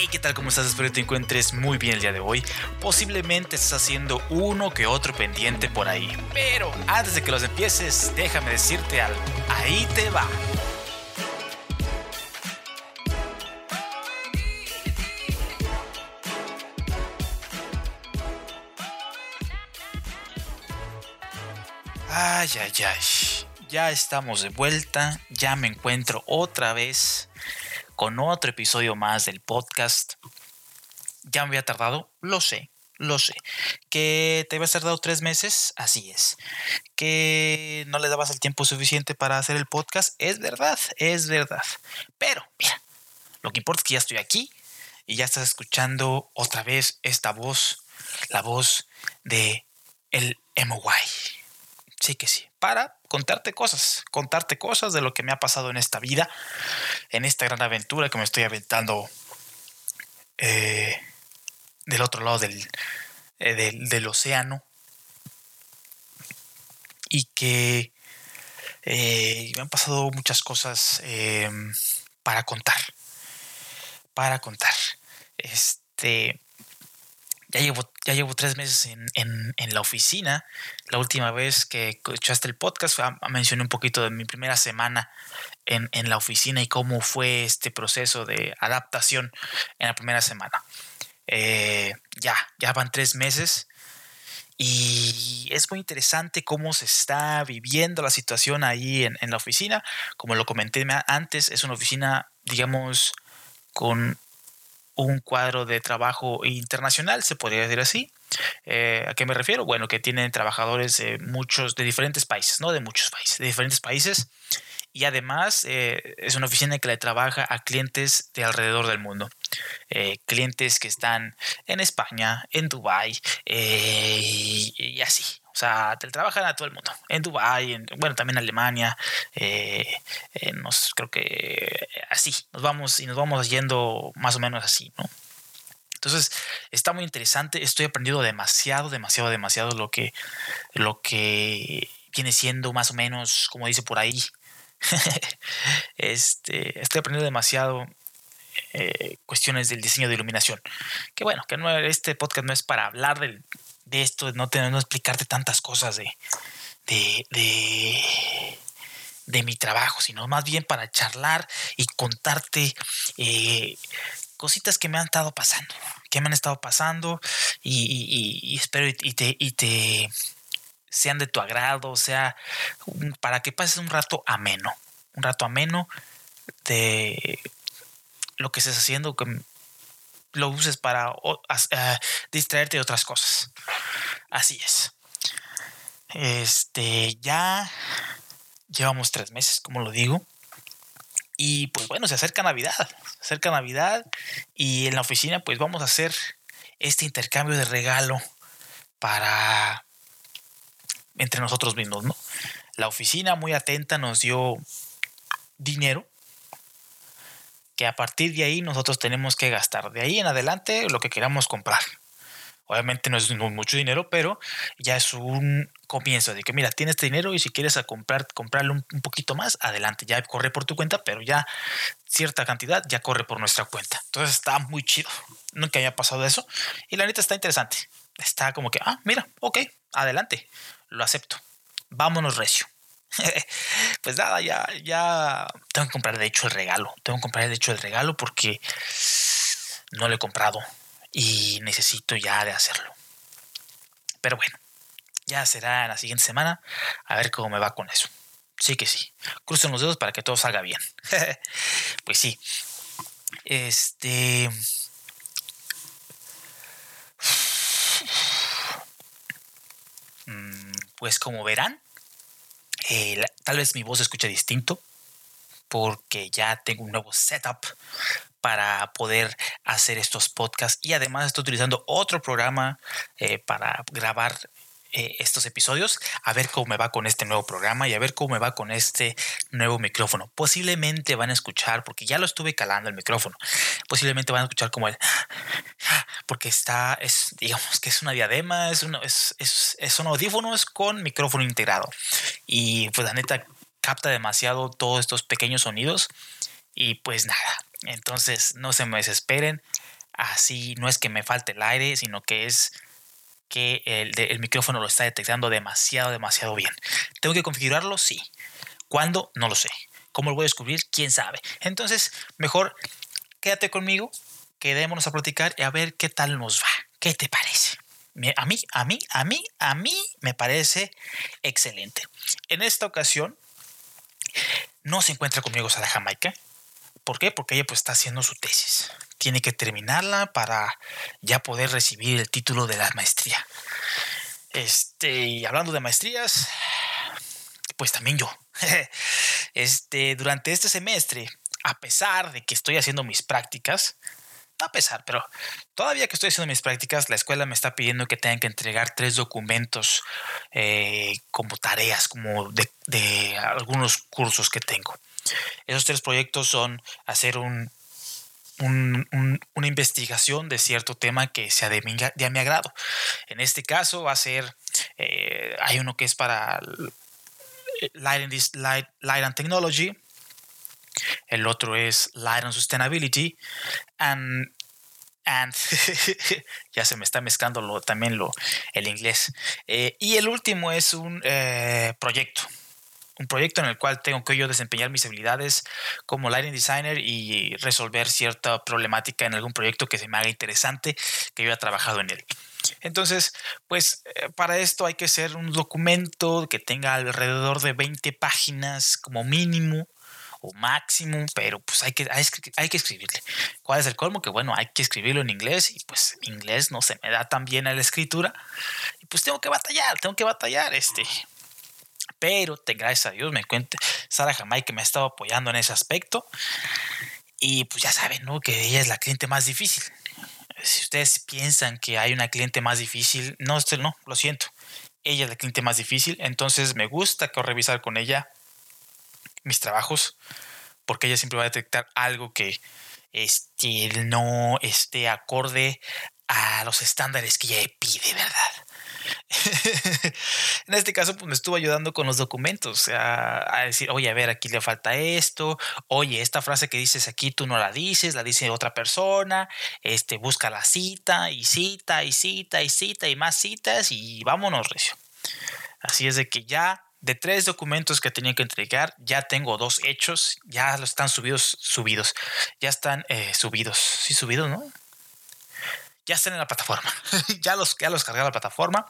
Hey, ¿qué tal? ¿Cómo estás? Espero que te encuentres muy bien el día de hoy. Posiblemente estés haciendo uno que otro pendiente por ahí. Pero antes de que los empieces, déjame decirte algo. Ahí te va. Ay, ay, ay. Ya estamos de vuelta. Ya me encuentro otra vez con otro episodio más del podcast. Ya me había tardado, lo sé, lo sé. Que te habías tardado tres meses, así es. Que no le dabas el tiempo suficiente para hacer el podcast, es verdad, es verdad. Pero, mira, lo que importa es que ya estoy aquí y ya estás escuchando otra vez esta voz, la voz de el MY. Sí que sí. Para contarte cosas, contarte cosas de lo que me ha pasado en esta vida, en esta gran aventura que me estoy aventando eh, del otro lado del, eh, del, del, océano. Y que eh, me han pasado muchas cosas para contar. Para contar. Este ya llevo, ya llevo tres meses en, en, en, la oficina. La última vez que escuchaste el podcast mencioné un poquito de mi primera semana en, en, la oficina y cómo fue este proceso de adaptación en la primera semana. Eh, ya, ya van tres meses y es muy interesante cómo se está viviendo la situación ahí en, en la oficina. Como lo comenté antes, es una oficina, digamos, con un cuadro de trabajo internacional, se podría decir así. Eh, ¿A qué me refiero? Bueno, que tienen trabajadores de muchos, de diferentes países, no de muchos países, de diferentes países. Y además eh, es una oficina que le trabaja a clientes de alrededor del mundo. Eh, clientes que están en España, en Dubái y, y así. O sea, te trabajan a todo el mundo. En Dubái, en, bueno, también en Alemania. Eh, eh, creo que así. Nos vamos y nos vamos yendo más o menos así, ¿no? Entonces, está muy interesante. Estoy aprendiendo demasiado, demasiado, demasiado lo que, lo que viene siendo más o menos, como dice por ahí. este, estoy aprendiendo demasiado eh, cuestiones del diseño de iluminación. Que bueno, que no, este podcast no es para hablar del de esto, no tener que explicarte tantas cosas de, de, de, de, mi trabajo, sino más bien para charlar y contarte eh, cositas que me han estado pasando, que me han estado pasando y, y, y espero y te, te sean de tu agrado, o sea, para que pases un rato ameno, un rato ameno de lo que estés haciendo, que lo uses para uh, distraerte de otras cosas. Así es. Este, ya llevamos tres meses, como lo digo. Y pues bueno, se acerca Navidad. Se acerca Navidad y en la oficina pues vamos a hacer este intercambio de regalo para entre nosotros mismos, ¿no? La oficina muy atenta nos dio dinero que a partir de ahí nosotros tenemos que gastar. De ahí en adelante lo que queramos comprar. Obviamente no es mucho dinero, pero ya es un comienzo de que, mira, tienes este dinero y si quieres comprar, comprarle un, un, poquito más, adelante, ya corre por tu cuenta, pero ya cierta cantidad ya corre por nuestra cuenta. Entonces está muy chido. Nunca había pasado eso. Y la neta está interesante. Está como que, ah, mira, ok, adelante, lo acepto. Vámonos recio. pues nada, ya, ya tengo que comprar de hecho el regalo. Tengo que comprar de hecho el regalo porque no lo he comprado y necesito ya de hacerlo. Pero bueno, ya será la siguiente semana a ver cómo me va con eso. Sí que sí. Crucen los dedos para que todo salga bien. pues sí. Este. Mm, pues como verán, eh, tal vez mi voz se escuche distinto porque ya tengo un nuevo setup para poder hacer estos podcasts y además estoy utilizando otro programa eh, para grabar eh, estos episodios, a ver cómo me va con este nuevo programa y a ver cómo me va con este nuevo micrófono. Posiblemente van a escuchar, porque ya lo estuve calando el micrófono, posiblemente van a escuchar como el... Porque está, es, digamos que es una diadema, es, una, es, es, son audífonos con micrófono integrado. Y pues la neta capta demasiado todos estos pequeños sonidos. Y pues nada, entonces no se me desesperen. así no es que me falte el aire, sino que es que el, micrófono lo está detectando demasiado, demasiado bien. ¿Tengo que configurarlo? Sí. ¿Cuándo? No lo sé. ¿Cómo lo voy a descubrir? ¿Quién sabe? Entonces, mejor quédate conmigo, quedémonos a platicar y a ver qué tal nos va. ¿Qué te parece? A mí, a mí, a mí, a mí me parece excelente. En esta ocasión no se encuentra conmigo Sara Jamaica. ¿Por qué? Porque ella pues está haciendo su tesis. Tiene que terminarla para ya poder recibir el título de la maestría. Este, y hablando de maestrías, pues también yo. Este, durante este semestre, a pesar de que estoy haciendo mis prácticas, no a pesar, pero todavía que estoy haciendo mis prácticas, la escuela me está pidiendo que tengan que entregar tres documentos eh, como tareas, como de, algunos cursos que tengo. Esos tres proyectos son hacer un, una investigación de cierto tema que sea de mi, de mi agrado. En este caso va a ser, eh, hay uno que es para Light and Technology, el otro es Light and Sustainability, and, and ya se me está mezclando también lo, el inglés. Eh, y el último es un eh, proyecto un proyecto en el cual tengo que yo desempeñar mis habilidades como lighting designer y resolver cierta problemática en algún proyecto que se me haga interesante, que yo haya trabajado en él. Entonces, pues eh, para esto hay que hacer un documento que tenga alrededor de 20 páginas como mínimo o máximo, pero pues hay que, hay, que escribirle. ¿Cuál es el colmo? Que bueno, hay que escribirlo en inglés y pues inglés no se me da tan bien a la escritura y pues tengo que batallar, tengo que batallar este pero te, gracias a Dios me encuentro Sara que me ha estado apoyando en ese aspecto. Y pues ya saben, ¿no? Que ella es la cliente más difícil. Si ustedes piensan que hay una cliente más difícil, no, no, lo siento. Ella es la cliente más difícil, entonces me gusta que revisar con ella mis trabajos, porque ella siempre va a detectar algo que este, no esté acorde a los estándares que ella pide, ¿verdad? en este caso, pues me estuvo ayudando con los documentos, a, decir, oye, a ver, aquí le falta esto, oye, esta frase que dices aquí tú no la dices, la dice otra persona, este, busca la cita y cita y cita y cita y más citas y vámonos, Recio. Así es de que ya de tres documentos que tenía que entregar, ya tengo dos hechos, ya los están subidos, subidos, ya están eh, subidos, sí, subidos, ¿no? ya están en la plataforma. ya, los, ya los cargué a la plataforma.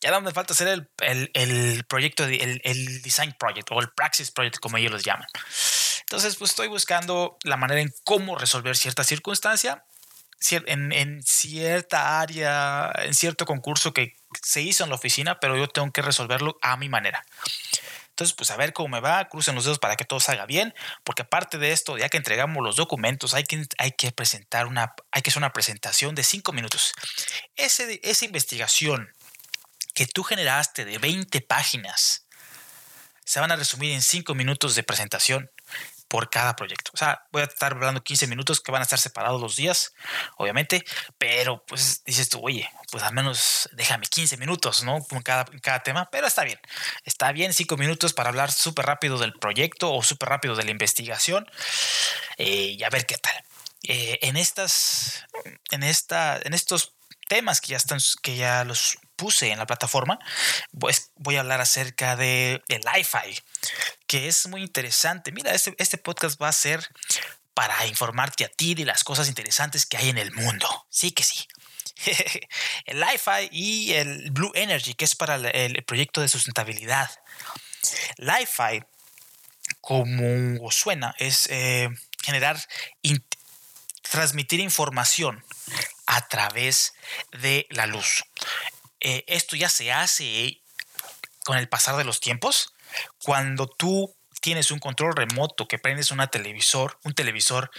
Ya me falta hacer el, el, el proyecto, el, el, design project o el praxis project, como ellos los llaman. Entonces, pues estoy buscando la manera en cómo resolver cierta circunstancia en, en cierta área, en cierto concurso que se hizo en la oficina, pero yo tengo que resolverlo a mi manera. Entonces, pues a ver cómo me va, crucen los dedos para que todo salga bien, porque aparte de esto, ya que entregamos los documentos, hay que, hay que presentar una, hay que hacer una presentación de cinco minutos. Ese, esa investigación que tú generaste de 20 páginas se van a resumir en cinco minutos de presentación por cada proyecto. O sea, voy a estar hablando 15 minutos que van a estar separados los días, obviamente, pero pues dices tú, oye, pues al menos déjame 15 minutos, ¿no? Con cada, cada tema, pero está bien. Está bien 5 minutos para hablar súper rápido del proyecto o súper rápido de la investigación eh, y a ver qué tal. Eh, en estas, en esta, en estos temas que ya están, que ya los puse en la plataforma, pues voy a hablar acerca de el fi que es muy interesante. Mira, este, este podcast va a ser para informarte a ti de las cosas interesantes que hay en el mundo. Sí que sí. el Li-Fi y el Blue Energy, que es para el, proyecto de sustentabilidad. Li-Fi, como suena, es eh, generar, transmitir información a través de la luz. Eh, esto ya se hace con el pasar de los tiempos. Cuando tú tienes un control remoto que prendes una televisor, un televisor,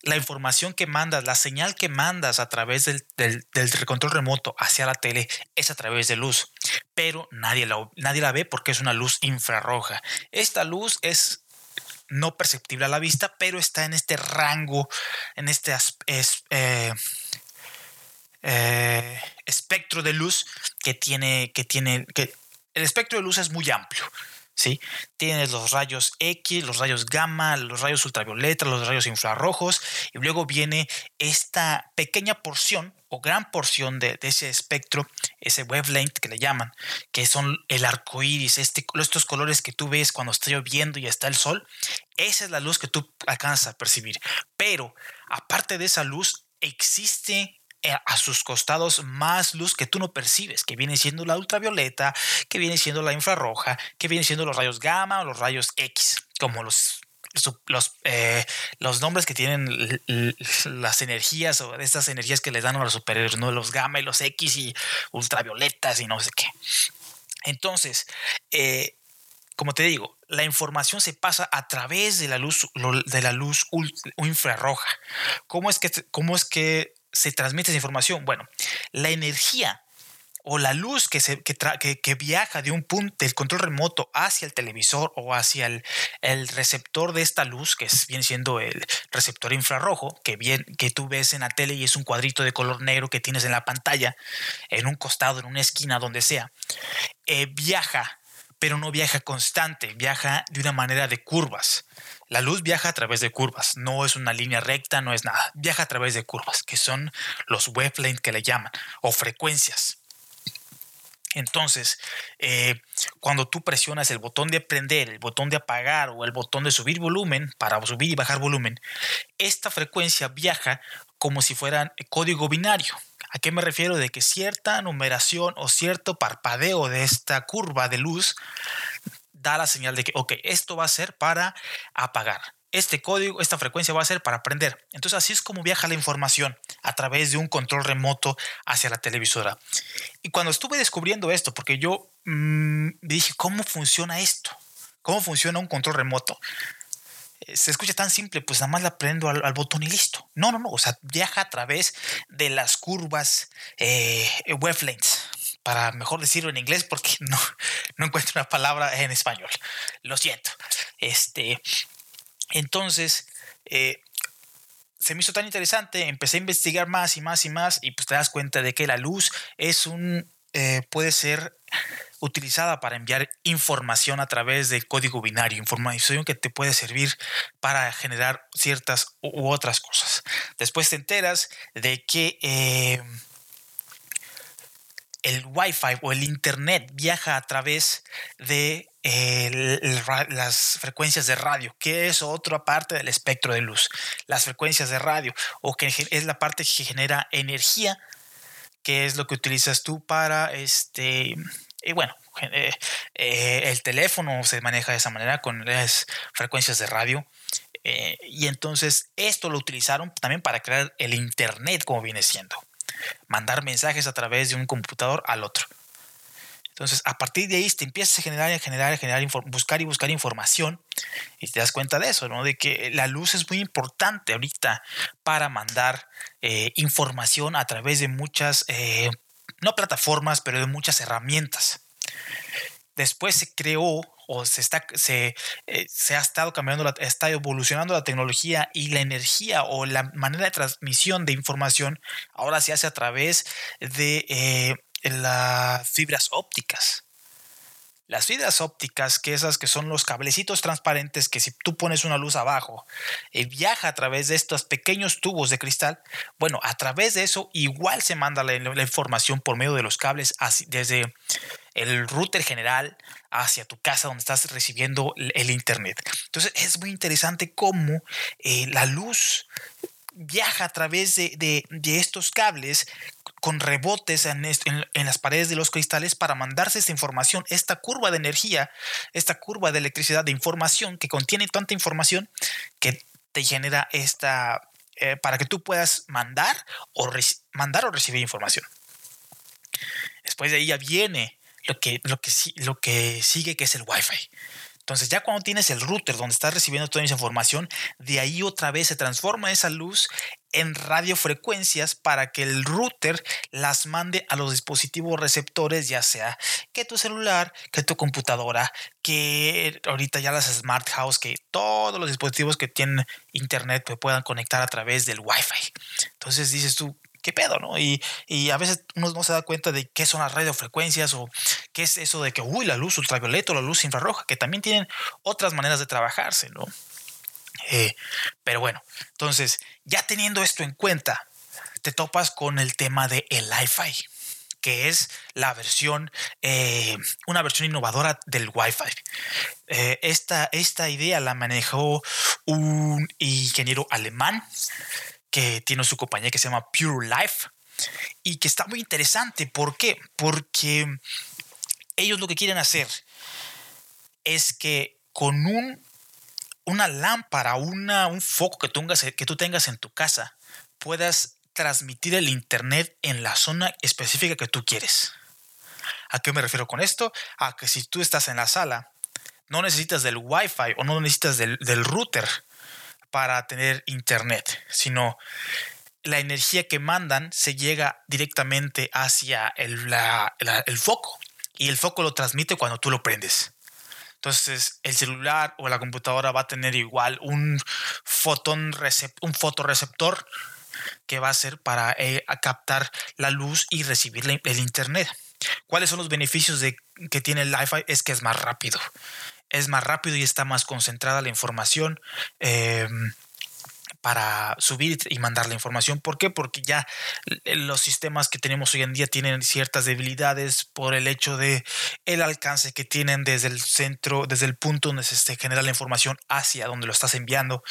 la información que mandas, la señal que mandas a través del, control remoto hacia la tele es a través de luz, pero nadie la, nadie la ve porque es una luz infrarroja. Esta luz es no perceptible a la vista, pero está en este rango, en este es, eh, eh, espectro de luz que tiene, que tiene, que el espectro de luz es muy amplio. ¿sí? Tienes los rayos X, los rayos gamma, los rayos ultravioleta, los rayos infrarrojos, y luego viene esta pequeña porción o gran porción de, ese espectro, ese wavelength que le llaman, que son el arco iris, este, estos colores que tú ves cuando está lloviendo y está el sol, esa es la luz que tú alcanzas a percibir. Pero aparte de esa luz, existe a sus costados más luz que tú no percibes, que viene siendo la ultravioleta, que viene siendo la infrarroja, que viene siendo los rayos gamma o los rayos X, como los los, eh, los nombres que tienen las energías o estas energías que les dan a los superiores, ¿no? los gamma y los X y ultravioletas y no sé qué. Entonces, eh, como te digo, la información se pasa a través de la luz, de la luz infrarroja. ¿Cómo es que, cómo es que se transmite esa información? Bueno, la energía o la luz que, se, que, viaja de un punto del control remoto hacia el televisor o hacia el, receptor de esta luz, que es, viene siendo el receptor infrarrojo, que, bien, que tú ves en la tele y es un cuadrito de color negro que tienes en la pantalla, en un costado, en una esquina, donde sea, eh, viaja, pero no viaja constante, viaja de una manera de curvas. La luz viaja a través de curvas, no es una línea recta, no es nada, viaja a través de curvas, que son los wavelengths que le llaman, o frecuencias. Entonces, eh, cuando tú presionas el botón de prender, el botón de apagar o el botón de subir volumen para subir y bajar volumen, esta frecuencia viaja como si fuera código binario. ¿A qué me refiero? De que cierta numeración o cierto parpadeo de esta curva de luz da la señal de que, ok, esto va a ser para apagar. Este código, esta frecuencia va a ser para prender. Entonces así es como viaja la información a través de un control remoto hacia la televisora. Y cuando estuve descubriendo esto, porque yo mm, dije, ¿cómo funciona esto? ¿Cómo funciona un control remoto? Eh, se escucha tan simple, pues nada más la prendo al, botón y listo. No, no, no, o sea, viaja a través de las curvas eh, wavelengths para mejor decirlo en inglés porque no, no encuentro una palabra en español. Lo siento. Este, entonces, eh, se me hizo tan interesante, empecé a investigar más y más y más y pues te das cuenta de que la luz es un, eh, puede ser utilizada para enviar información a través del código binario, información que te puede servir para generar ciertas u otras cosas. Después te enteras de que... Eh, el Wi-Fi o el Internet viaja a través de eh, las frecuencias de radio, que es otra parte del espectro de luz. Las frecuencias de radio, o que es la parte que genera energía, que es lo que utilizas tú para este. Y bueno, eh, eh, el teléfono se maneja de esa manera con las frecuencias de radio. y entonces esto lo utilizaron también para crear el Internet, como viene siendo mandar mensajes a través de un computador al otro. Entonces, a partir de ahí te empiezas a generar, a generar, a generar, buscar y buscar información y te das cuenta de eso, ¿no? De que la luz es muy importante ahorita para mandar eh, información a través de muchas, eh, no plataformas, pero de muchas herramientas. Después se creó o se, está, se, eh, se ha estado cambiando, está evolucionando la tecnología y la energía o la manera de transmisión de información ahora se hace a través de eh, las fibras ópticas. Las fibras ópticas, que esas que son los cablecitos transparentes que si tú pones una luz abajo, eh, viaja a través de estos pequeños tubos de cristal, bueno, a través de eso igual se manda la, información por medio de los cables desde el router general hacia tu casa donde estás recibiendo el internet. Entonces es muy interesante cómo eh, la luz viaja a través de, estos cables con rebotes en, en, las paredes de los cristales para mandarse esta información, esta curva de energía, esta curva de electricidad de información que contiene tanta información que te genera esta, eh, para que tú puedas mandar o, mandar o recibir información. Después de ahí ya viene lo que, lo que, lo que sigue, que es el Wi-Fi. Entonces ya cuando tienes el router donde estás recibiendo toda esa información, de ahí otra vez se transforma esa luz en radiofrecuencias para que el router las mande a los dispositivos receptores, ya sea que tu celular, que tu computadora, que ahorita ya las smart house, que todos los dispositivos que tienen internet pues, puedan conectar a través del Wi-Fi. Entonces dices tú, qué pedo, ¿no? Y, a veces uno no se da cuenta de qué son las radiofrecuencias o ¿Qué es eso de que, uy, la luz ultravioleta o la luz infrarroja? Que también tienen otras maneras de trabajarse, ¿no? Eh, pero bueno, entonces, ya teniendo esto en cuenta, te topas con el tema de el Wi-Fi, que es la versión, eh, una versión innovadora del Wi-Fi. Eh, esta, esta idea la manejó un ingeniero alemán que tiene su compañía que se llama Pure Life y que está muy interesante. ¿Por qué? Porque ellos lo que quieren hacer es que con un, una lámpara, una, un foco que, tengas, que tú tengas en tu casa, puedas transmitir el Internet en la zona específica que tú quieres. ¿A qué me refiero con esto? A que si tú estás en la sala, no necesitas del Wi-Fi o no necesitas del, del router para tener Internet, sino la energía que mandan se llega directamente hacia el, foco y el foco lo transmite cuando tú lo prendes. Entonces el celular o la computadora va a tener igual un, fotón un fotoreceptor que va a ser para eh, captar la luz y recibir el internet. ¿Cuáles son los beneficios de, que tiene el Wi-Fi? Es que es más rápido. Es más rápido y está más concentrada la información. Eh, para subir y mandar la información. ¿Por qué? Porque ya los sistemas que tenemos hoy en día tienen ciertas debilidades por el hecho de el alcance que tienen desde el centro, desde el punto donde se genera la información hacia donde lo estás enviando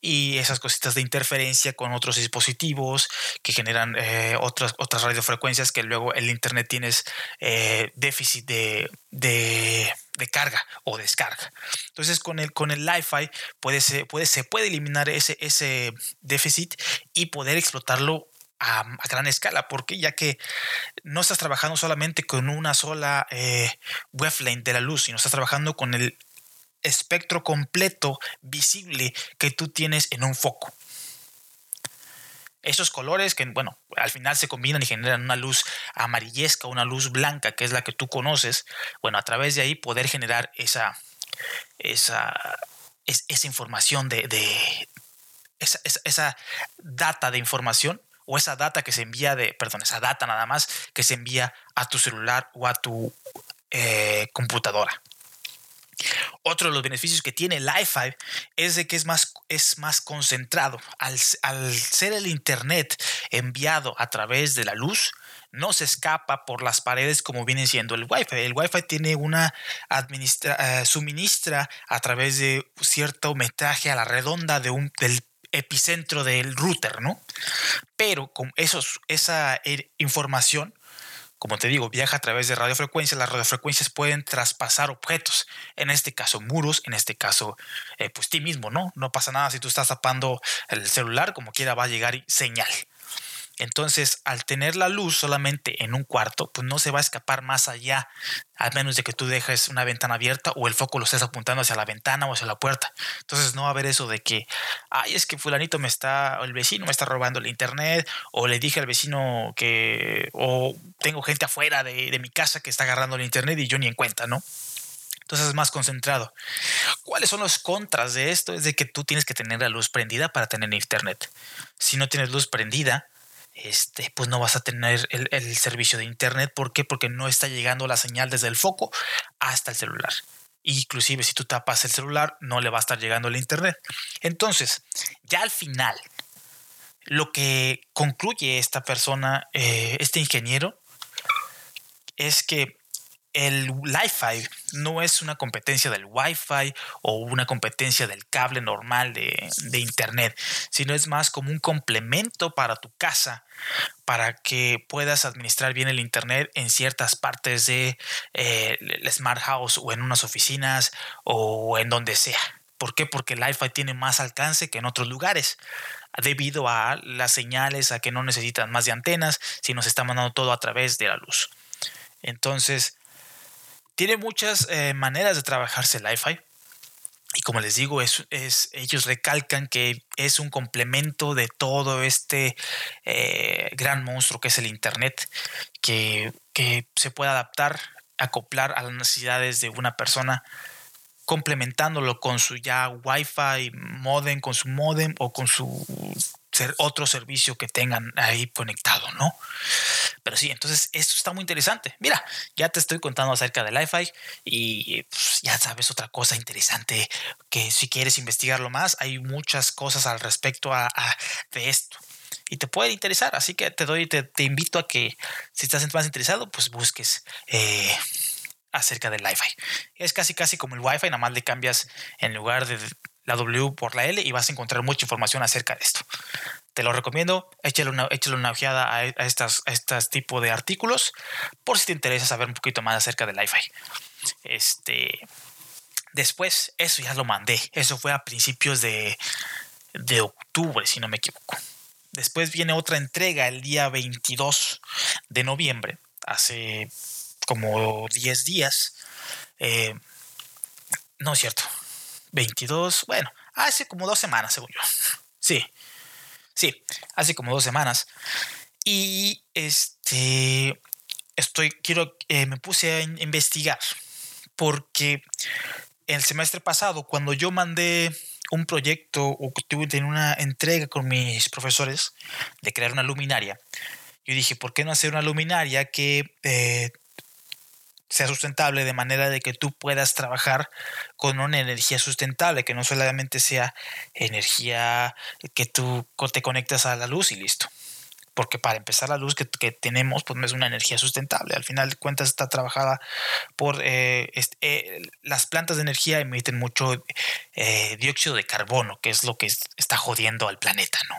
y esas cositas de interferencia con otros dispositivos que generan eh, otras, otras radiofrecuencias que luego el internet tienes eh, déficit de, de de carga o descarga. Entonces con el, con el Li-Fi puede, se, puede, se puede eliminar ese, ese déficit y poder explotarlo a, gran escala, porque ya que no estás trabajando solamente con una sola eh, wavelength de la luz, sino estás trabajando con el espectro completo visible que tú tienes en un foco esos colores que, bueno, al final se combinan y generan una luz amarillesca, una luz blanca, que es la que tú conoces, bueno, a través de ahí poder generar esa, esa, esa información de, de esa, esa, data de información o esa data que se envía de, perdón, esa data nada más que se envía a tu celular o a tu eh, computadora. Otro de los beneficios que tiene el Wi-Fi es de que es más, es más concentrado. Al, ser el Internet enviado a través de la luz, no se escapa por las paredes como viene siendo el Wi-Fi. El Wi-Fi tiene una eh, suministra a través de cierto metraje a la redonda de un, del epicentro del router, ¿no? Pero con esos, esa eh, información como te digo, viaja a través de radiofrecuencias. Las radiofrecuencias pueden traspasar objetos, en este caso muros, en este caso, eh, pues ti mismo, ¿no? No pasa nada si tú estás tapando el celular, como quiera va a llegar señal. Entonces, al tener la luz solamente en un cuarto, pues no se va a escapar más allá, a menos de que tú dejes una ventana abierta o el foco lo estés apuntando hacia la ventana o hacia la puerta. Entonces, no va a haber eso de que, ay, es que fulanito me está, o el vecino me está robando el internet, o le dije al vecino que, o tengo gente afuera de, de mi casa que está agarrando el internet y yo ni en cuenta, ¿no? Entonces es más concentrado. ¿Cuáles son los contras de esto? Es de que tú tienes que tener la luz prendida para tener internet. Si no tienes luz prendida, este, pues no vas a tener el, servicio de internet. ¿Por qué? Porque no está llegando la señal desde el foco hasta el celular. Inclusive si tú tapas el celular, no le va a estar llegando el internet. Entonces, ya al final, lo que concluye esta persona, eh, este ingeniero, es que el Wi-Fi no es una competencia del Wi-Fi o una competencia del cable normal de, Internet, sino es más como un complemento para tu casa, para que puedas administrar bien el Internet en ciertas partes de eh, Smart House o en unas oficinas o en donde sea. ¿Por qué? Porque el Wi-Fi tiene más alcance que en otros lugares debido a las señales, a que no necesitan más de antenas, sino se está mandando todo a través de la luz. Entonces, tiene muchas eh, maneras de trabajarse el Wi-Fi. Y como les digo, es, ellos recalcan que es un complemento de todo este eh, gran monstruo que es el Internet, que, que se puede adaptar, acoplar a las necesidades de una persona complementándolo con su ya Wi-Fi modem, con su modem o con su otro servicio que tengan ahí conectado, ¿no? Pero sí, entonces esto está muy interesante. Mira, ya te estoy contando acerca del Li-Fi y pues, ya sabes otra cosa interesante que si quieres investigarlo más, hay muchas cosas al respecto a, de esto y te puede interesar. Así que te doy, te, te, invito a que si estás más interesado, pues busques eh, acerca del Li-Fi. Es casi casi como el Wi-Fi, nada más le cambias en lugar de la W por la L y vas a encontrar mucha información acerca de esto. Te lo recomiendo, échale una, una ojeada a, estas, a estos tipos de artículos por si te interesa saber un poquito más acerca del Li-Fi. Este, después, eso ya lo mandé. Eso fue a principios de, de octubre, si no me equivoco. Después viene otra entrega el día 22 de noviembre, hace como 10 días. Eh, no es cierto. 22, bueno, hace como dos semanas, según yo. Sí, sí, hace como dos semanas. Y este, estoy, quiero, eh, me puse a investigar porque el semestre pasado, cuando yo mandé un proyecto o tuve una entrega con mis profesores de crear una luminaria, yo dije, ¿por qué no hacer una luminaria que eh, sea sustentable de manera de que tú puedas trabajar con una energía sustentable, que no solamente sea energía que tú te conectas a la luz y listo. Porque para empezar la luz que, tenemos pues no es una energía sustentable. Al final de cuentas está trabajada por... Eh, eh, las plantas de energía emiten mucho eh, dióxido de carbono, que es lo que está jodiendo al planeta, ¿no?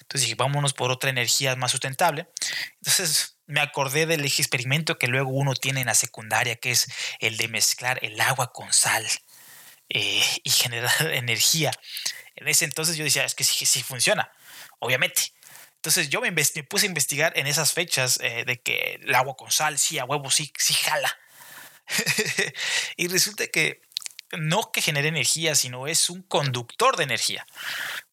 Entonces dije, vámonos por otra energía más sustentable. Entonces me acordé del experimento que luego uno tiene en la secundaria, que es el de mezclar el agua con sal eh, y generar energía. En ese entonces yo decía, es que sí, sí funciona, obviamente. Entonces yo me, puse a investigar en esas fechas eh, de que el agua con sal, sí, a huevo, sí, sí jala. y resulta que no que genere energía, sino es un conductor de energía.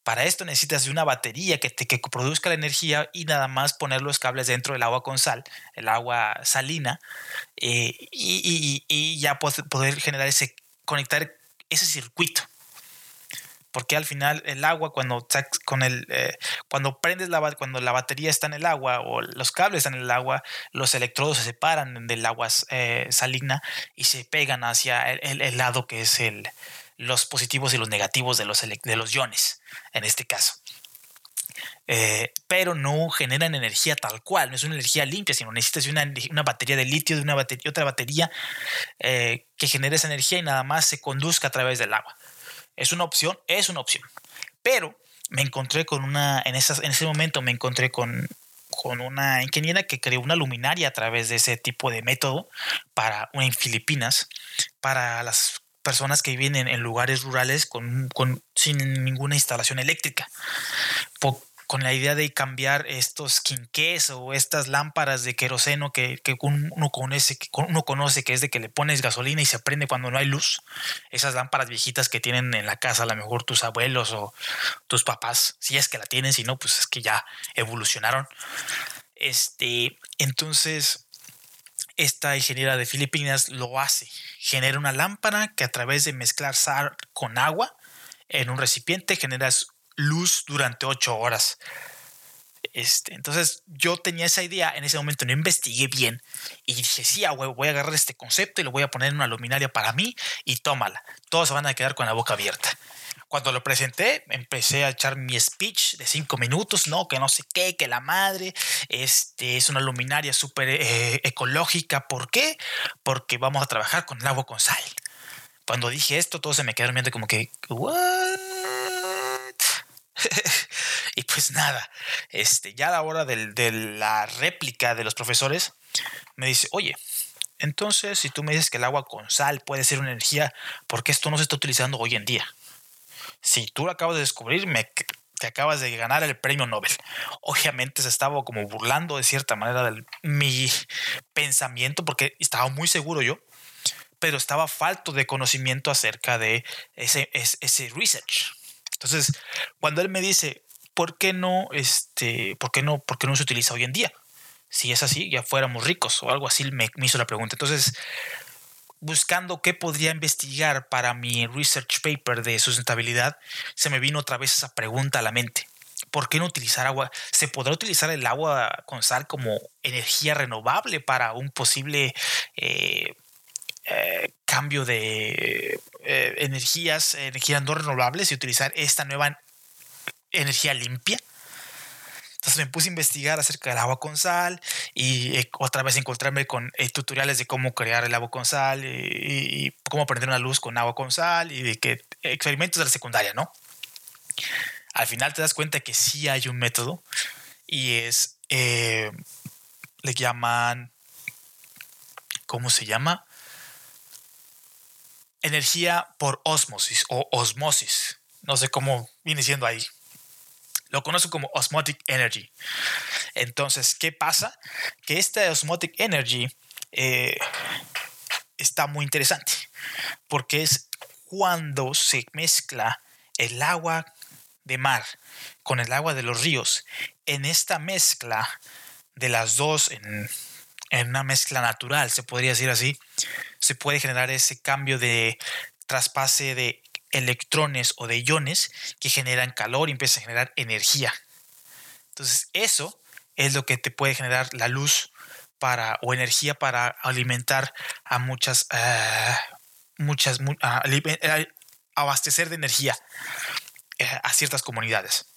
Para esto necesitas de una batería que, te, que produzca la energía y nada más poner los cables dentro del agua con sal, el agua salina, eh, y, ya poder generar ese, conectar ese circuito porque al final el agua cuando con el eh, cuando prendes la cuando la batería está en el agua o los cables están en el agua los electrodos se separan del agua eh, salina y se pegan hacia el, lado que es el los positivos y los negativos de los de los iones en este caso eh, pero no generan energía tal cual, no es una energía limpia, sino necesitas una, una batería de litio, de una batería, otra batería que genere esa energía y nada más se conduzca a través del agua. ¿Es una opción? Es una opción. Pero me encontré con una, en, esas, en ese momento me encontré con, con una ingeniera que creó una luminaria a través de ese tipo de método para en Filipinas para las personas que viven en, lugares rurales con, con, sin ninguna instalación eléctrica con la idea de cambiar estos quinqués o estas lámparas de queroseno que, uno, conoce, que uno conoce, que es de que le pones gasolina y se prende cuando no hay luz. Esas lámparas viejitas que tienen en la casa, a lo mejor tus abuelos o tus papás, si es que la tienen, si no, pues es que ya evolucionaron. Este, entonces, esta ingeniera de Filipinas lo hace. Genera una lámpara que a través de mezclar sal con agua en un recipiente generas luz durante ocho horas. Este, entonces yo tenía esa idea, en ese momento no investigué bien y dije, sí, voy a agarrar este concepto y lo voy a poner en una luminaria para mí y tómala. Todos se van a quedar con la boca abierta. Cuando lo presenté, empecé a echar mi speech de cinco minutos, no, que no sé qué, que la madre, este es una luminaria súper eh, ecológica. ¿Por qué? Porque vamos a trabajar con el agua con sal. Cuando dije esto, todos se me quedaron viendo como que, ¿what? y pues nada, este, ya a la hora de la réplica de los profesores, me dice, oye, entonces si tú me dices que el agua con sal puede ser una energía, ¿por qué esto no se está utilizando hoy en día? Si tú lo acabas de descubrir, me, te acabas de ganar el premio Nobel. Obviamente se estaba como burlando de cierta manera de mi pensamiento porque estaba muy seguro yo, pero estaba falto de conocimiento acerca de ese, ese research. Entonces, cuando él me dice, ¿por qué no, este, por qué no, por qué no se utiliza hoy en día? Si es así, ya fuéramos ricos o algo así, me, hizo la pregunta. Entonces, buscando qué podría investigar para mi research paper de sustentabilidad, se me vino otra vez esa pregunta a la mente. ¿por qué no utilizar agua? ¿Se podrá utilizar el agua con sal como energía renovable para un posible eh, eh, cambio de eh, energías, energías no renovables y utilizar esta nueva energía limpia? Entonces me puse a investigar acerca del agua con sal y otra vez encontrarme con tutoriales de cómo crear el agua con sal y, y, cómo prender una luz con agua con sal y de que experimentos de la secundaria, ¿no? al final te das cuenta que sí hay un método y es, eh, le llaman, ¿cómo se llama? Energía por osmosis o osmosis. No sé cómo viene siendo ahí. Lo conozco como osmotic energy. Entonces, ¿qué pasa? Que esta osmotic energy eh, está muy interesante porque es cuando se mezcla el agua de mar con el agua de los ríos, en esta mezcla de las dos, en, una mezcla natural, se podría decir así, se puede generar ese cambio de traspase de electrones o de iones que generan calor y empieza a generar energía. Entonces, eso es lo que te puede generar la luz para o energía para alimentar a muchas, eh, muchas, abastecer de energía eh, a ciertas comunidades.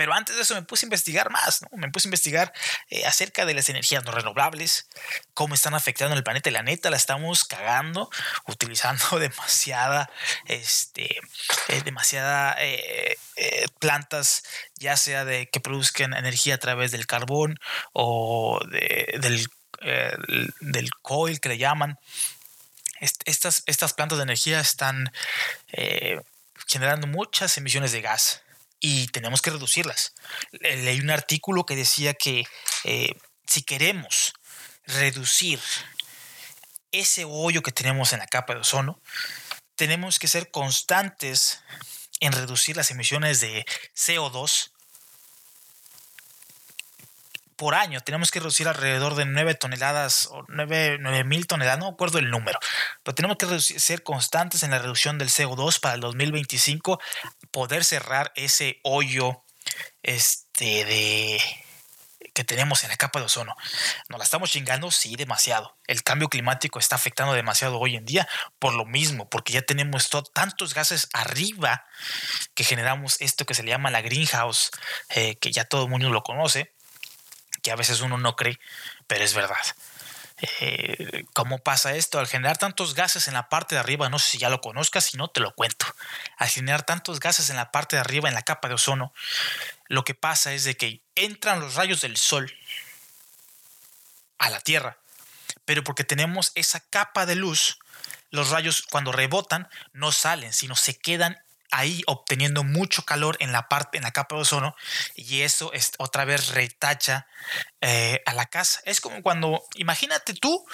Pero antes de eso me puse a investigar más, me puse a investigar eh, acerca de las energías no renovables, cómo están afectando el planeta. La neta la estamos cagando, utilizando demasiada, este, eh, demasiada plantas, ya sea de que produzcan energía a través del carbón o del, del coil que le llaman. Estas, estas plantas de energía están generando muchas emisiones de gas y tenemos que reducirlas. Leí un artículo que decía que eh, si queremos reducir ese hoyo que tenemos en la capa de ozono, tenemos que ser constantes en reducir las emisiones de CO2 por año tenemos que reducir alrededor de 9 toneladas o 9 mil toneladas, no acuerdo el número, pero tenemos que ser constantes en la reducción del CO2 para el 2025, poder cerrar ese hoyo este, de, que tenemos en la capa de ozono. Nos la estamos chingando, sí, demasiado. El cambio climático está afectando demasiado hoy en día por lo mismo, porque ya tenemos tantos gases arriba que generamos esto que se le llama la greenhouse, eh, que ya todo el mundo lo conoce que a veces uno no cree, pero es verdad. Eh, ¿Cómo pasa esto? Al generar tantos gases en la parte de arriba, no sé si ya lo conozcas, si no te lo cuento. Al generar tantos gases en la parte de arriba, en la capa de ozono, lo que pasa es de que entran los rayos del sol a la Tierra, pero porque tenemos esa capa de luz, los rayos cuando rebotan no salen, sino se quedan ahí obteniendo mucho calor en la parte, en la capa de ozono, y eso es, otra vez retacha eh, a la casa. Es como cuando, imagínate tú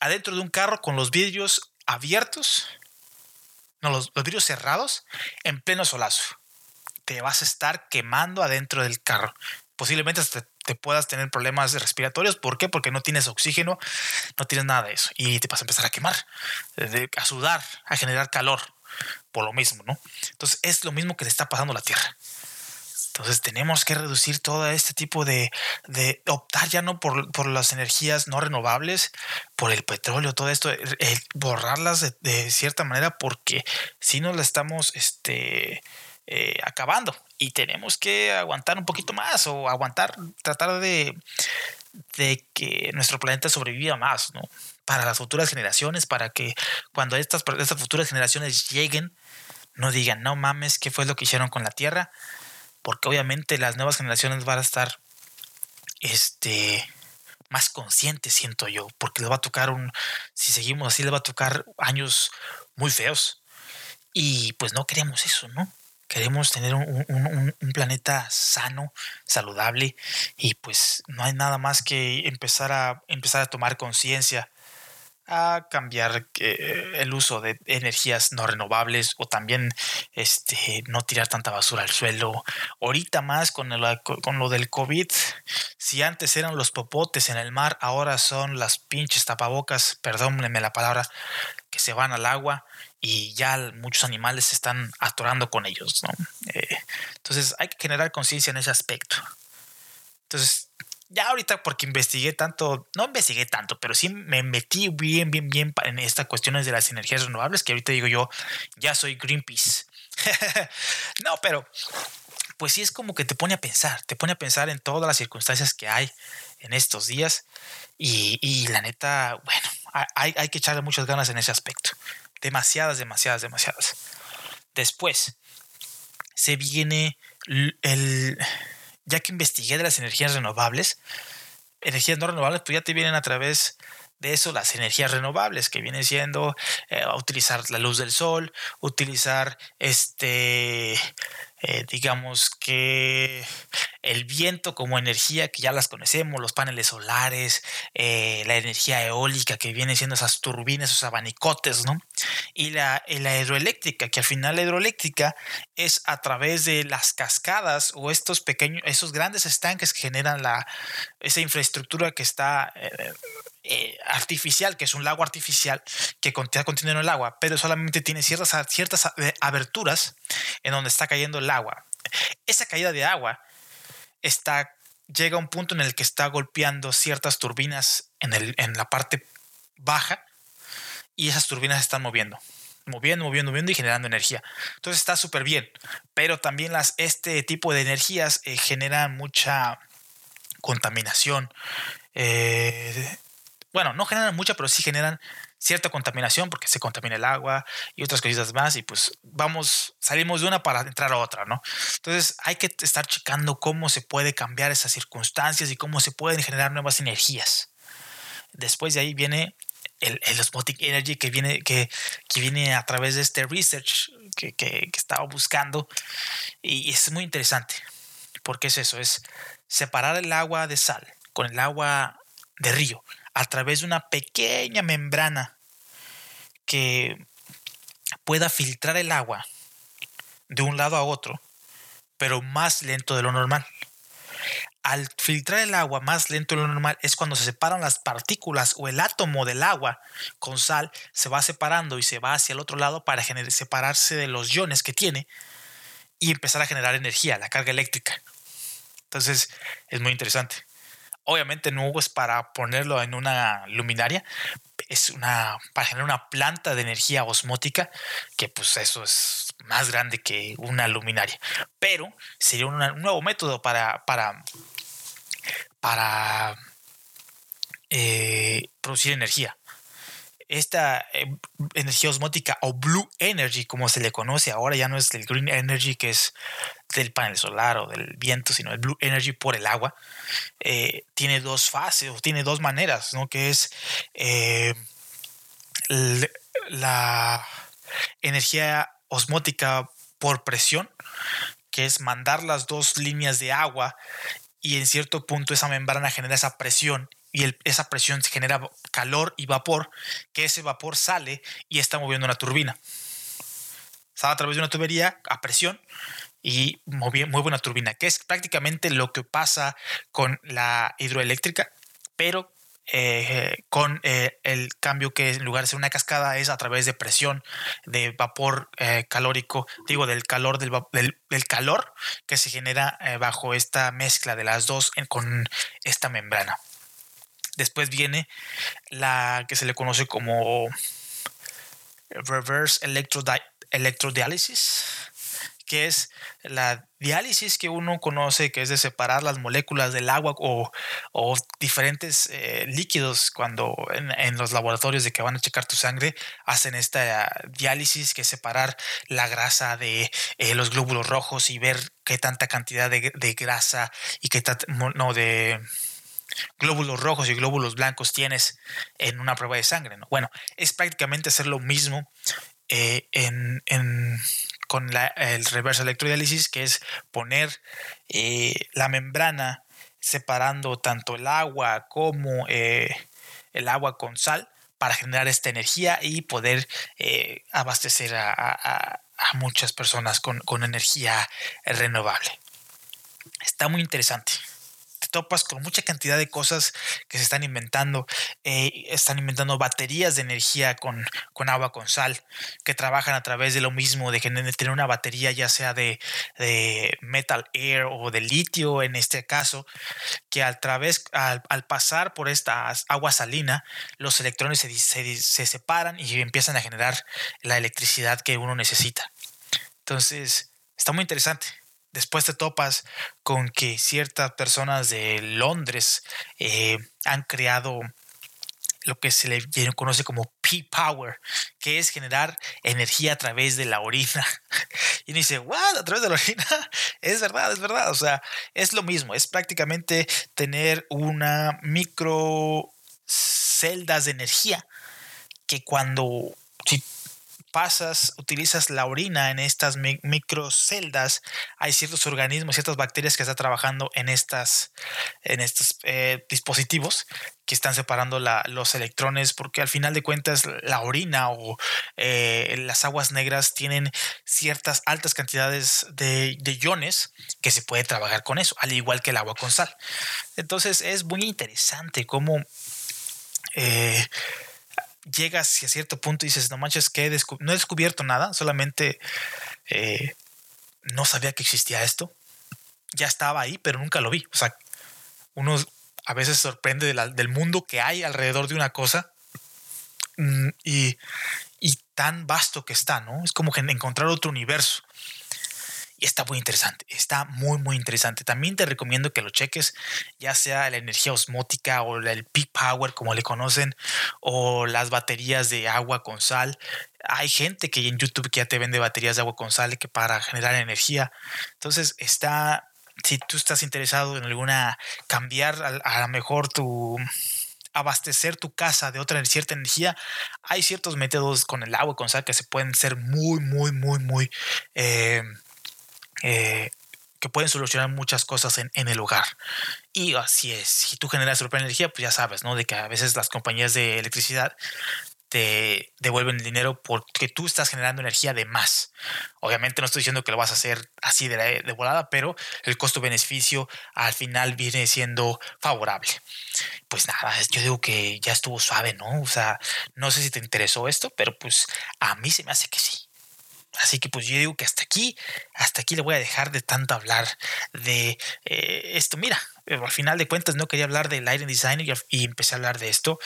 adentro de un carro con los vidrios abiertos, no, los, vidrios cerrados, en pleno solazo. Te vas a estar quemando adentro del carro. Posiblemente te, te puedas tener problemas respiratorios. ¿Por qué? Porque no tienes oxígeno, no tienes nada de eso. Y te vas a empezar a quemar, a sudar, a generar calor por lo mismo, ¿no? Entonces es lo mismo que le está pasando a la Tierra. Entonces tenemos que reducir todo este tipo de, de optar ya no por, por, las energías no renovables, por el petróleo, todo esto, borrarlas de, cierta manera porque si nos la estamos este, eh, acabando y tenemos que aguantar un poquito más o aguantar, tratar de, de que nuestro planeta sobreviva más, ¿no? Para las futuras generaciones, para que cuando estas, estas futuras generaciones lleguen, no digan, no mames, ¿qué fue lo que hicieron con la Tierra? Porque obviamente las nuevas generaciones van a estar este, más conscientes, siento yo, porque les va a tocar un, si seguimos así, les va a tocar años muy feos. Y pues no queremos eso, ¿no? Queremos tener un, planeta sano, saludable y pues no hay nada más que empezar a, empezar a tomar conciencia a cambiar eh, el uso de energías no renovables o también este, no tirar tanta basura al suelo. Ahorita más con, con lo del COVID, si antes eran los popotes en el mar, ahora son las pinches tapabocas, perdónenme la palabra, que se van al agua y ya muchos animales se están atorando con ellos. ¿no? Eh, entonces hay que generar conciencia en ese aspecto. Entonces, ya ahorita porque investigué tanto, no investigué tanto, pero sí me metí bien, bien, bien en estas cuestiones de las energías renovables, que ahorita digo yo, ya soy Greenpeace. no, pero pues sí es como que te pone a pensar, te pone a pensar en todas las circunstancias que hay en estos días y, la neta, bueno, hay, hay que echarle muchas ganas en ese aspecto. Demasiadas, demasiadas, demasiadas. Después, se viene el, ya que investigué de las energías renovables, energías no renovables, pues ya te vienen a través de eso las energías renovables, que viene siendo eh, utilizar la luz del sol, utilizar este eh, digamos que el viento como energía que ya las conocemos, los paneles solares, eh, la energía eólica que viene siendo esas turbinas, esos abanicotes, ¿no? Y la, la hidroeléctrica, que al final la hidroeléctrica es a través de las cascadas o estos pequeños, esos grandes estanques que generan la, esa infraestructura que está eh, artificial, que es un lago artificial que está conteniendo el agua, pero solamente tiene ciertas, ciertas aberturas en donde está cayendo el agua. Esa caída de agua está, llega a un punto en el que está golpeando ciertas turbinas en, el, en la parte baja y esas turbinas están moviendo moviendo, moviendo, moviendo y generando energía. Entonces está súper bien. Pero también las, este tipo de energías eh, generan mucha contaminación. Eh, bueno, no generan mucha, pero sí generan cierta contaminación porque se contamina el agua y otras cositas más y pues vamos, salimos de una para entrar a otra, ¿no? Entonces hay que estar checando cómo se puede cambiar esas circunstancias y cómo se pueden generar nuevas energías. Después de ahí viene el, el Osmotic Energy que viene, que, que, viene a través de este research que, que, que estaba buscando y es muy interesante porque es eso, es separar el agua de sal con el agua de río a través de una pequeña membrana que pueda filtrar el agua de un lado a otro, pero más lento de lo normal. Al filtrar el agua más lento de lo normal es cuando se separan las partículas o el átomo del agua con sal se va separando y se va hacia el otro lado para separarse de los iones que tiene y empezar a generar energía, la carga eléctrica. Entonces es muy interesante. Obviamente no es para ponerlo en una luminaria, es una para generar una planta de energía osmótica, que pues eso es más grande que una luminaria. Pero sería un nuevo método para, para, para eh, producir energía esta eh, energía osmótica o blue energy, como se le conoce ahora, ya no es el green energy que es del panel solar o del viento, sino el blue energy por el agua, eh, tiene dos fases o tiene dos maneras, ¿no? Que es eh, la energía osmótica por presión, que es mandar las dos líneas de agua y en cierto punto esa membrana genera esa presión y esa presión genera calor y vapor, que ese vapor sale y está moviendo una turbina. Sale a través de una tubería a presión y mueve, una turbina, que es prácticamente lo que pasa con la hidroeléctrica, pero eh, con eh, el cambio que en lugar de ser una cascada es a través de presión de vapor eh, calórico, digo, del calor del, del, calor que se genera bajo esta mezcla de las dos con esta membrana. Después viene la que se le conoce como reverse electrodiálisis, que es la diálisis que uno conoce, que es de separar las moléculas del agua o, diferentes eh, líquidos cuando en, los laboratorios de que van a checar tu sangre hacen esta diálisis, que es separar la grasa de eh, los glóbulos rojos y ver qué tanta cantidad de, de grasa y qué no, de glóbulos rojos y glóbulos blancos tienes en una prueba de sangre. ¿no? Bueno, es prácticamente hacer lo mismo eh, en, con el reverse electrodiálisis, que es poner eh, la membrana separando tanto el agua como eh, el agua con sal para generar esta energía y poder abastecer a, muchas personas con energía renovable. Está muy interesante topas con mucha cantidad de cosas que se están inventando. Eh, están inventando baterías de energía con, con, agua con sal, que trabajan a través de lo mismo, de tener una batería ya sea de, de metal air o de litio en este caso, que al, través, al, pasar por esta agua salina, los electrones se, se, se separan y empiezan a generar la electricidad que uno necesita. Entonces, está muy interesante después te topas con que ciertas personas de Londres eh, han creado lo que se le conoce como P-Power, que es generar energía a través de la orina. Y dice, ¿what? ¿A través de la orina? Es verdad, es verdad. O sea, es lo mismo. Es prácticamente tener una micro celdas de energía que cuando pasas, utilizas la orina en estas microceldas, hay ciertos organismos, ciertas bacterias que están trabajando en, estas, en estos eh, dispositivos que están separando los electrones, porque al final de cuentas la orina o eh, las aguas negras tienen ciertas altas cantidades de, iones que se puede trabajar con eso, al igual que el agua con sal. Entonces es muy interesante cómo... Eh, llegas a cierto punto y dices, no manches, que no he descubierto nada, solamente eh, no sabía que existía esto. Ya estaba ahí, pero nunca lo vi. O sea, uno a veces sorprende del mundo que hay alrededor de una cosa mm, y, y tan vasto que está, ¿no? Es como encontrar otro universo. Y está muy interesante, está muy, muy interesante. También te recomiendo que lo cheques, ya sea la energía osmótica o el P-Power, como le conocen, o las baterías de agua con sal. Hay gente que en YouTube que ya te vende baterías de agua con sal que para generar energía. Entonces está, si tú estás interesado en alguna, cambiar a, lo mejor tu abastecer tu casa de otra cierta energía, hay ciertos métodos con el agua con sal que se pueden ser muy, muy, muy, muy eh, eh, que pueden solucionar muchas cosas en, en, el hogar. Y así es, si tú generas propia energía, pues ya sabes, ¿no? De que a veces las compañías de electricidad te devuelven el dinero porque tú estás generando energía de más. Obviamente no estoy diciendo que lo vas a hacer así de, de volada, pero el costo-beneficio al final viene siendo favorable. Pues nada, yo digo que ya estuvo suave, ¿no? O sea, no sé si te interesó esto, pero pues a mí se me hace que sí. Así que pues yo digo que hasta aquí, hasta aquí le voy a dejar de tanto hablar de eh, esto. Mira, al final de cuentas no quería hablar de lighting design y, empecé a hablar de esto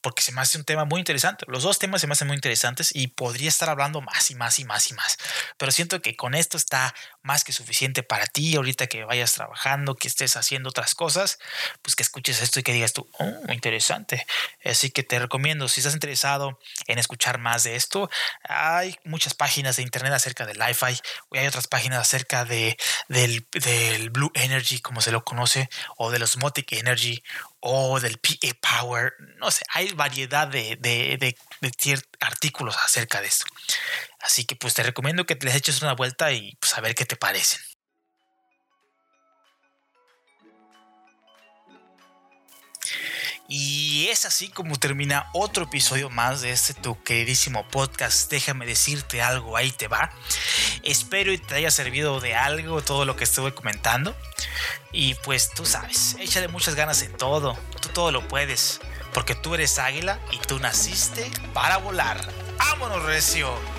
porque se me hace un tema muy interesante. Los dos temas se me hacen muy interesantes y podría estar hablando más y más y más y más. Pero siento que con esto está más que suficiente para ti ahorita que vayas trabajando, que estés haciendo otras cosas, pues que escuches esto y que digas tú, oh, interesante. Así que te recomiendo, si estás interesado en escuchar más de esto, hay muchas páginas de internet acerca del Li-Fi, hay otras páginas acerca de, del, del Blue Energy, como se lo conoce, o del Osmotic Energy o del PA Power. No sé, hay variedad de, de, de, artículos acerca de esto. Así que pues te recomiendo que les eches una vuelta y pues a ver qué te parecen. Y es así como termina otro episodio más de este tu queridísimo podcast. Déjame decirte algo, ahí te va. Espero y te haya servido de algo todo lo que estuve comentando. Y pues tú sabes, échale muchas ganas en todo. Tú todo lo puedes. Porque tú eres águila y tú naciste para volar. ¡Vámonos, Recio!